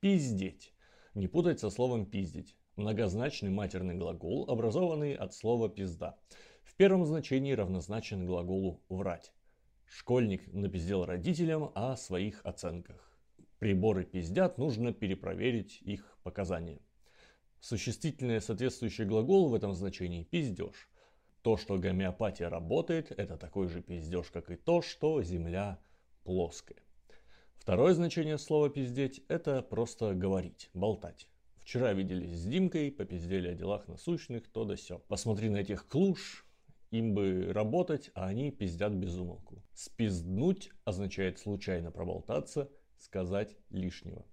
Пиздеть. Не путать со словом пиздить. Многозначный матерный глагол, образованный от слова пизда. В первом значении равнозначен глаголу врать. Школьник напиздел родителям о своих оценках. Приборы пиздят, нужно перепроверить их показания. Существительное соответствующий глагол в этом значении пиздеж. То, что гомеопатия работает, это такой же пиздеж, как и то, что Земля плоская. Второе значение слова «пиздеть» – это просто говорить, болтать. Вчера виделись с Димкой, попиздели о делах насущных, то да сё. Посмотри на этих клуш, им бы работать, а они пиздят без умолку. Спизднуть означает случайно проболтаться, сказать лишнего.